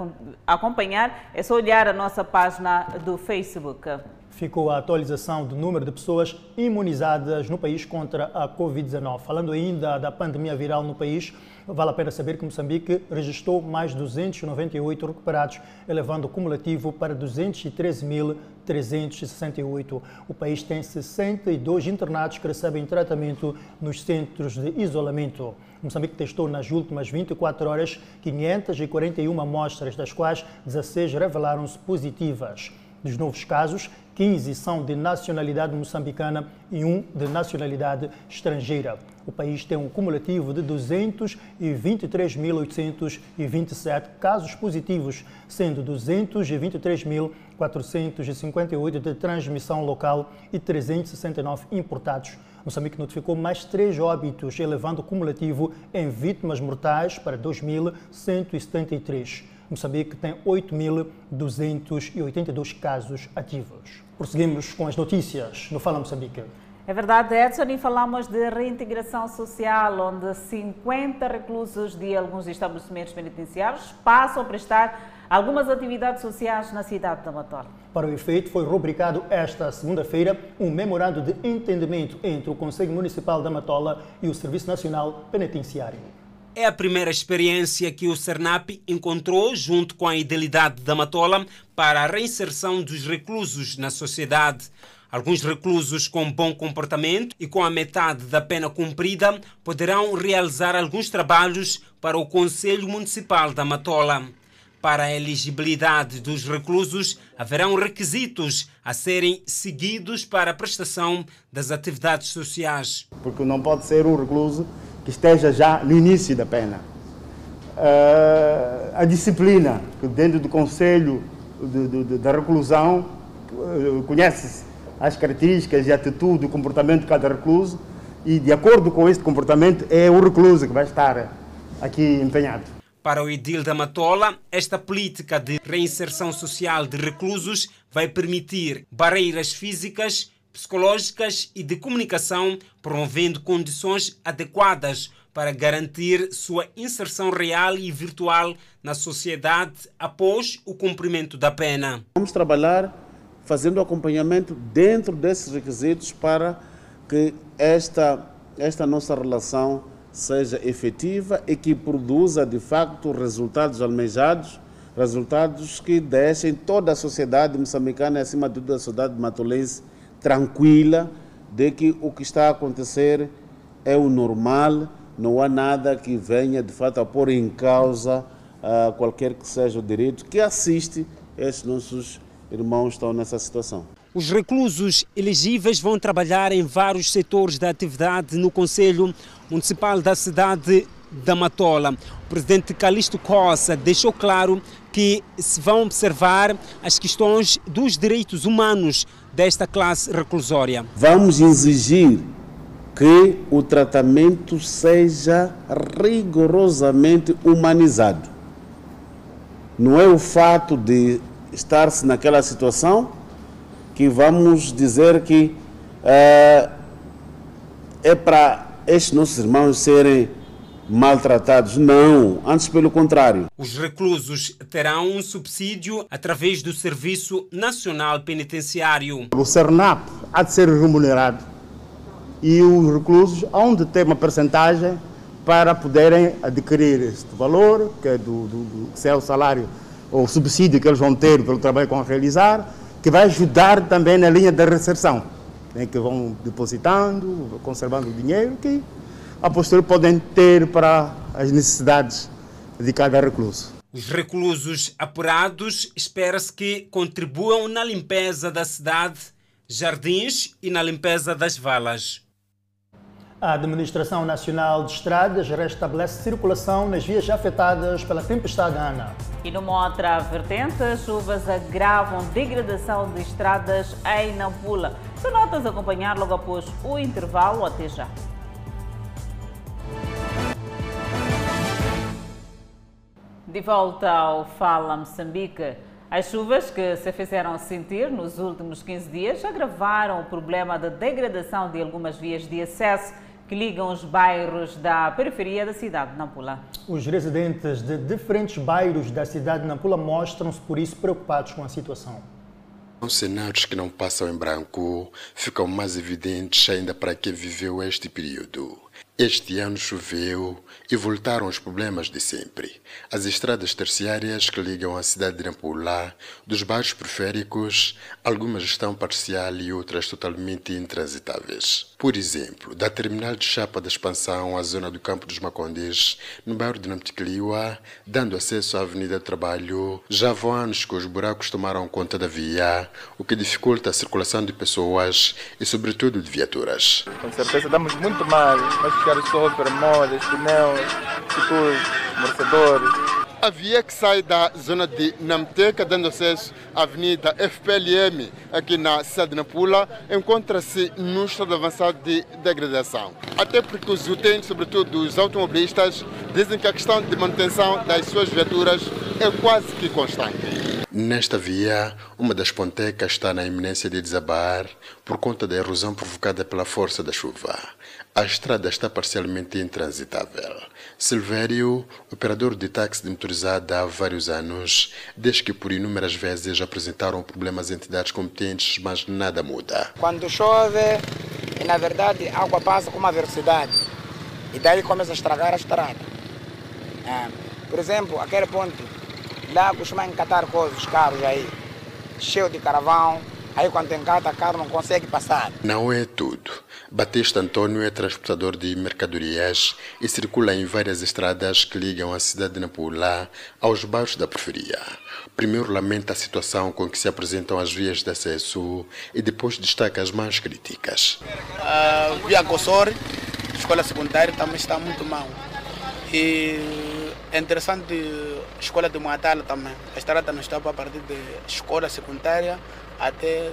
acompanhar. É só olhar a nossa página do Facebook. Ficou a atualização do número de pessoas imunizadas no país contra a Covid-19. Falando ainda da pandemia viral no país, vale a pena saber que Moçambique registrou mais 298 recuperados, elevando o cumulativo para 213.368. O país tem 62 internados que recebem tratamento nos centros de isolamento. Moçambique testou nas últimas 24 horas 541 amostras, das quais 16 revelaram-se positivas. Dos novos casos, 15 são de nacionalidade moçambicana e um de nacionalidade estrangeira. O país tem um cumulativo de 223.827 casos positivos, sendo 223.458 de transmissão local e 369 importados. Moçambique notificou mais três óbitos, elevando o cumulativo em vítimas mortais para 2.173. Moçambique tem 8.282 casos ativos. Prosseguimos com as notícias no Fala Moçambique. É verdade, Edson, e falamos de reintegração social, onde 50 reclusos de alguns estabelecimentos penitenciários passam a prestar algumas atividades sociais na cidade da Matola. Para o efeito, foi rubricado esta segunda-feira um memorando de entendimento entre o Conselho Municipal da Matola e o Serviço Nacional Penitenciário. É a primeira experiência que o Cernap encontrou junto com a Idealidade da Matola para a reinserção dos reclusos na sociedade. Alguns reclusos com bom comportamento e com a metade da pena cumprida poderão realizar alguns trabalhos para o Conselho Municipal da Matola. Para a elegibilidade dos reclusos, haverão requisitos a serem seguidos para a prestação das atividades sociais. Porque não pode ser um recluso que esteja já no início da pena. Uh, a disciplina, que dentro do Conselho da Reclusão, uh, conhece-se as características e atitude, o comportamento de cada recluso, e de acordo com este comportamento é o recluso que vai estar aqui empenhado. Para o Edil da Matola, esta política de reinserção social de reclusos vai permitir barreiras físicas, psicológicas e de comunicação, promovendo condições adequadas para garantir sua inserção real e virtual na sociedade após o cumprimento da pena. Vamos trabalhar fazendo acompanhamento dentro desses requisitos para que esta, esta nossa relação seja efetiva e que produza de facto resultados almejados, resultados que deixem toda a sociedade moçambicana e acima de tudo a sociedade matolense tranquila de que o que está a acontecer é o normal, não há nada que venha de fato a pôr em causa uh, qualquer que seja o direito que assiste esses nossos irmãos estão nessa situação. Os reclusos elegíveis vão trabalhar em vários setores da atividade no Conselho Municipal da cidade da Matola. O presidente Calixto Costa deixou claro que se vão observar as questões dos direitos humanos desta classe reclusória. Vamos exigir que o tratamento seja rigorosamente humanizado. Não é o fato de estar-se naquela situação que vamos dizer que é, é para estes nossos irmãos serem maltratados. Não, antes pelo contrário. Os reclusos terão um subsídio através do Serviço Nacional Penitenciário. O CERNAP há de ser remunerado e os reclusos hão de ter uma percentagem para poderem adquirir este valor, que é, do, do, do, que é o salário ou o subsídio que eles vão ter pelo trabalho que vão realizar, que vai ajudar também na linha da recepção, né, que vão depositando, conservando o dinheiro que a posterior podem ter para as necessidades de cada recluso. Os reclusos apurados espera-se que contribuam na limpeza da cidade, jardins e na limpeza das valas. A Administração Nacional de Estradas restabelece circulação nas vias afetadas pela tempestade Ana. E numa outra vertente, as chuvas agravam degradação de estradas em Nampula. São notas a acompanhar logo após o intervalo. Até já. De volta ao Fala Moçambique. As chuvas que se fizeram sentir nos últimos 15 dias agravaram o problema da degradação de algumas vias de acesso que ligam os bairros da periferia da cidade de Nampula. Os residentes de diferentes bairros da cidade de Nampula mostram-se por isso preocupados com a situação. Os cenários que não passam em branco ficam mais evidentes ainda para quem viveu este período. Este ano choveu e voltaram os problemas de sempre. As estradas terciárias que ligam a cidade de Nampula, dos bairros periféricos, algumas estão parcial e outras totalmente intransitáveis. Por exemplo, da terminal de Chapa da Expansão à zona do Campo dos Macondes, no bairro de Namticliwa, dando acesso à Avenida Trabalho, já vão anos que os buracos tomaram conta da via, o que dificulta a circulação de pessoas e, sobretudo, de viaturas. Com certeza damos muito mal, mas ficar sofrer, molas, pneus, futuros, amortecedores. A via que sai da zona de Namteca, dando acesso à Avenida FPLM, aqui na cidade de Nampula, encontra-se num estado avançado de degradação. Até porque os utentes, sobretudo os automobilistas, dizem que a questão de manutenção das suas viaturas é quase que constante. Nesta via, uma das pontecas está na iminência de desabar por conta da erosão provocada pela força da chuva. A estrada está parcialmente intransitável. Silvério, operador de táxi de motorizada há vários anos, diz que por inúmeras vezes apresentaram problemas entidades competentes, mas nada muda. Quando chove, na verdade a água passa com uma velocidade e daí começa a estragar a estrada. É. Por exemplo, aquele ponto, lá costuma encatar coisas, os carros aí, cheio de caravão, aí quando encata o carro não consegue passar. Não é tudo. Batista Antônio é transportador de mercadorias e circula em várias estradas que ligam a cidade de Nampula aos bairros da periferia. Primeiro lamenta a situação com que se apresentam as vias de acesso e depois destaca as mais críticas. A via Gossori, escola secundária, também está muito mal. E é interessante a escola de Moatala também. A estrada não está para partir de escola secundária até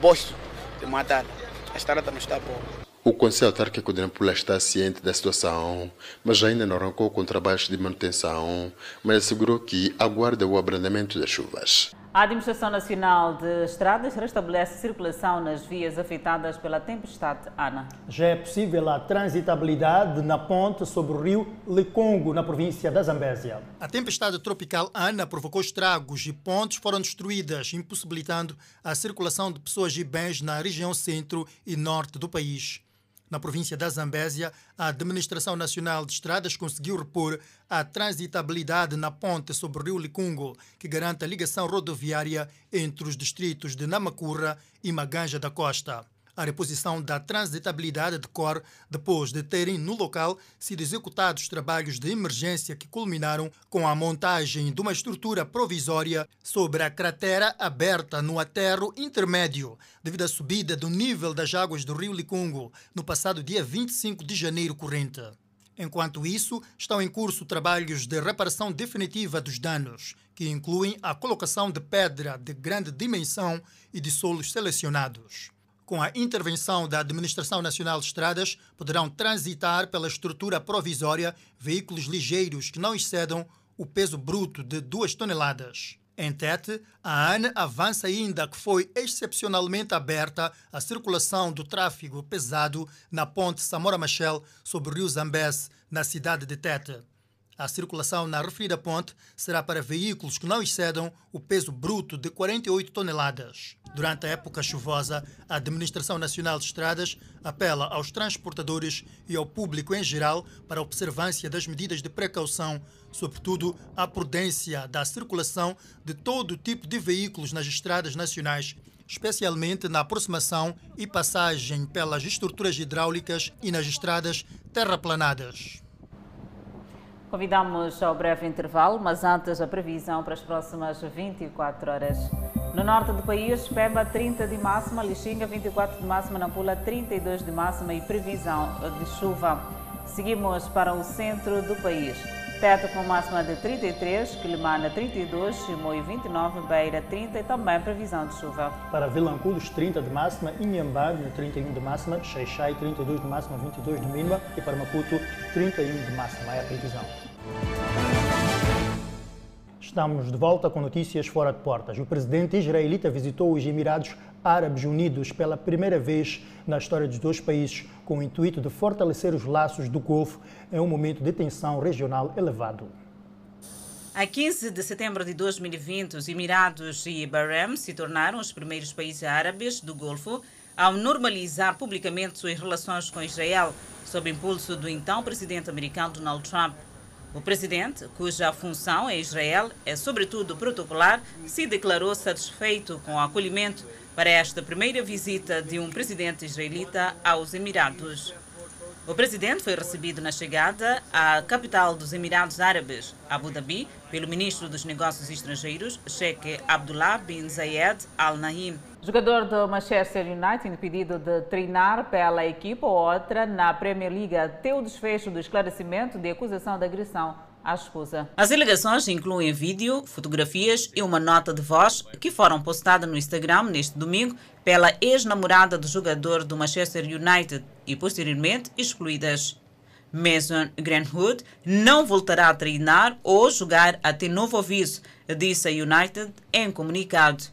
Bosto de Moatala a estrada não está boa. O Conselho Autárquico de Nampula está ciente da situação, mas ainda não arrancou com trabalhos de manutenção, mas assegurou que aguarda o abrandamento das chuvas. A Administração Nacional de Estradas restabelece circulação nas vias afetadas pela tempestade Ana. Já é possível a transitabilidade na ponte sobre o rio Lecongo, na província da Zambésia. A tempestade tropical Ana provocou estragos e pontes foram destruídas, impossibilitando a circulação de pessoas e bens na região centro e norte do país. Na província da Zambésia, a Administração Nacional de Estradas conseguiu repor a transitabilidade na ponte sobre o rio Licungo, que garante a ligação rodoviária entre os distritos de Namacurra e Maganja da Costa. A reposição da transitabilidade de cor depois de terem no local sido executados trabalhos de emergência que culminaram com a montagem de uma estrutura provisória sobre a cratera aberta no aterro intermédio devido à subida do nível das águas do rio Licungo no passado dia 25 de janeiro corrente. Enquanto isso, estão em curso trabalhos de reparação definitiva dos danos, que incluem a colocação de pedra de grande dimensão e de solos selecionados. Com a intervenção da Administração Nacional de Estradas, poderão transitar pela estrutura provisória veículos ligeiros que não excedam o peso bruto de 2 toneladas. Em Tete, a ANE avança ainda que foi excepcionalmente aberta a circulação do tráfego pesado na ponte Samora Machel sobre o rio Zambés, na cidade de Tete. A circulação na referida ponte será para veículos que não excedam o peso bruto de 48 toneladas. Durante a época chuvosa, a Administração Nacional de Estradas apela aos transportadores e ao público em geral para a observância das medidas de precaução, sobretudo a prudência da circulação de todo tipo de veículos nas estradas nacionais, especialmente na aproximação e passagem pelas estruturas hidráulicas e nas estradas terraplanadas. Convidamos ao breve intervalo, mas antes a previsão para as próximas 24 horas. No norte do país, Pemba 30 de máxima, Lixinga 24 de máxima, Nampula 32 de máxima e previsão de chuva. Seguimos para o centro do país. Teto com máxima de 33, Quilimana 32, Chimoio 29, Beira 30 e também previsão de chuva. Para Vilanculos 30 de máxima, Inhambane 31 de máxima, Xaixai 32 de máxima, 22 de mínima e para Maputo 31 de máxima é a previsão. Estamos de volta com notícias fora de portas. O presidente israelita visitou os Emirados Árabes Unidos pela primeira vez na história dos dois países, com o intuito de fortalecer os laços do Golfo em um momento de tensão regional elevado. A 15 de setembro de 2020, os Emirados e Bahrein se tornaram os primeiros países árabes do Golfo ao normalizar publicamente suas relações com Israel, sob impulso do então presidente americano Donald Trump. O presidente, cuja função em Israel é sobretudo protocolar, se declarou satisfeito com o acolhimento para esta primeira visita de um presidente israelita aos Emirados. O presidente foi recebido na chegada à capital dos Emirados Árabes, Abu Dhabi, pelo ministro dos Negócios Estrangeiros, Sheikh Abdullah bin Zayed Al Nahyan. Jogador do Manchester United impedido de treinar pela equipa ou outra na Premier League até o desfecho do esclarecimento de acusação de agressão à esposa. As alegações incluem vídeo, fotografias e uma nota de voz que foram postadas no Instagram neste domingo pela ex-namorada do jogador do Manchester United e posteriormente excluídas. Mason Greenwood não voltará a treinar ou jogar até novo aviso, disse a United em comunicado.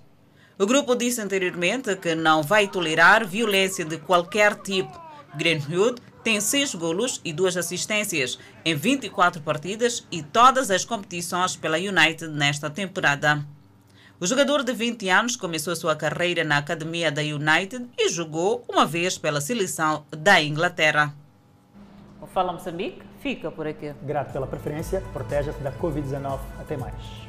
O grupo disse anteriormente que não vai tolerar violência de qualquer tipo. Greenwood tem seis golos e duas assistências em 24 partidas e todas as competições pela United nesta temporada. O jogador de 20 anos começou sua carreira na academia da United e jogou uma vez pela seleção da Inglaterra. O Fala Moçambique fica por aqui. Grato pela preferência, proteja-se da Covid-19. Até mais.